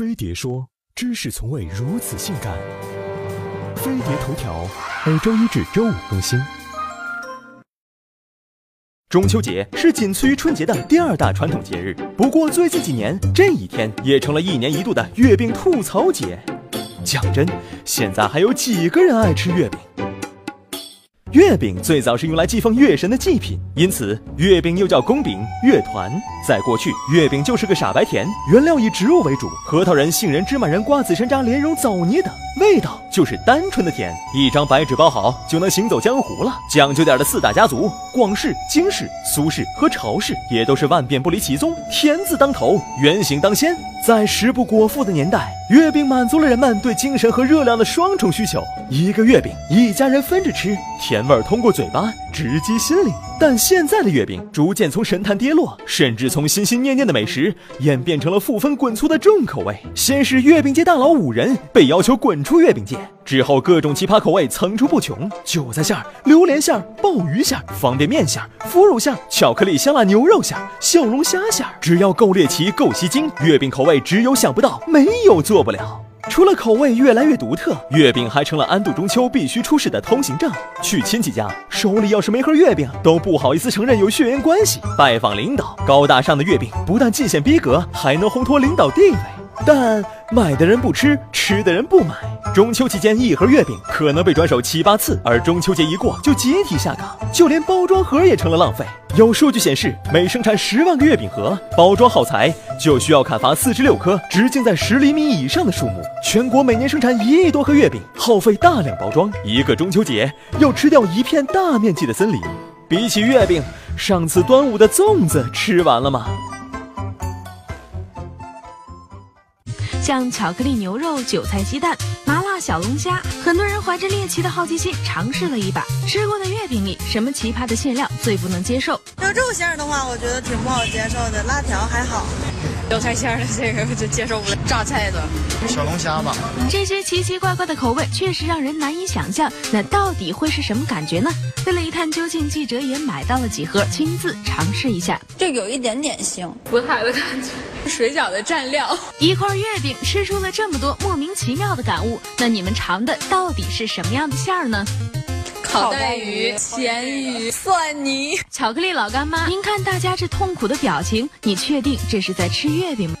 飞碟说：“知识从未如此性感。”飞碟头条每周一至周五更新。中秋节是仅次于春节的第二大传统节日，不过最近几年，这一天也成了一年一度的月饼吐槽节。讲真，现在还有几个人爱吃月饼？月饼最早是用来祭奉月神的祭品，因此月饼又叫宫饼、月团。在过去，月饼就是个傻白甜，原料以植物为主，核桃仁、杏仁、芝麻仁、瓜子、山楂、莲蓉枣泥等，味道就是单纯的甜。一张白纸包好就能行走江湖了。讲究点的四大家族——广氏、京氏、苏氏和朝氏，也都是万变不离其宗，甜字当头，圆形当先。在食不果腹的年代，月饼满足了人们对精神和热量的双重需求。一个月饼，一家人分着吃，甜味通过嘴巴直击心灵。但现在的月饼逐渐从神坛跌落，甚至从心心念念的美食演变成了负分滚粗的重口味。先是月饼界大佬五人被要求滚出月饼界，之后各种奇葩口味层出不穷：韭菜馅儿、榴莲馅儿、鲍鱼馅儿、方便面馅儿、腐乳馅儿、巧克力香辣牛肉馅儿、小龙虾馅儿。只要够猎奇、够吸睛，月饼口味只有想不到，没有做不了。除了口味越来越独特，月饼还成了安度中秋必须出示的通行证。去亲戚家，手里要是没盒月饼，都不好意思承认有血缘关系。拜访领导，高大上的月饼不但尽显逼格，还能烘托领导地位。但买的人不吃，吃的人不买。中秋期间，一盒月饼可能被转手七八次，而中秋节一过就集体下岗，就连包装盒也成了浪费。有数据显示，每生产十万个月饼盒，包装耗材就需要砍伐四十六棵直径在十厘米以上的树木。全国每年生产一亿多盒月饼，耗费大量包装，一个中秋节要吃掉一片大面积的森林。比起月饼，上次端午的粽子吃完了吗？像巧克力牛肉、韭菜鸡蛋、麻辣小龙虾，很多人怀着猎奇的好奇心尝试了一把。吃过的月饼里，什么奇葩的馅料最不能接受？有肉馅儿的话，我觉得挺不好接受的。辣条还好，韭菜馅的这个就接受不了。榨菜的小龙虾吧。这些奇奇怪怪的口味确实让人难以想象，那到底会是什么感觉呢？为了一探究竟，记者也买到了几盒，亲自尝试一下。这有一点点腥，不太的感觉。水饺的蘸料，一块月饼吃出了这么多莫名其妙的感悟。那你们尝的到底是什么样的馅儿呢？烤带鱼、咸鱼、蒜泥、巧克力老干妈。您看大家这痛苦的表情，你确定这是在吃月饼吗？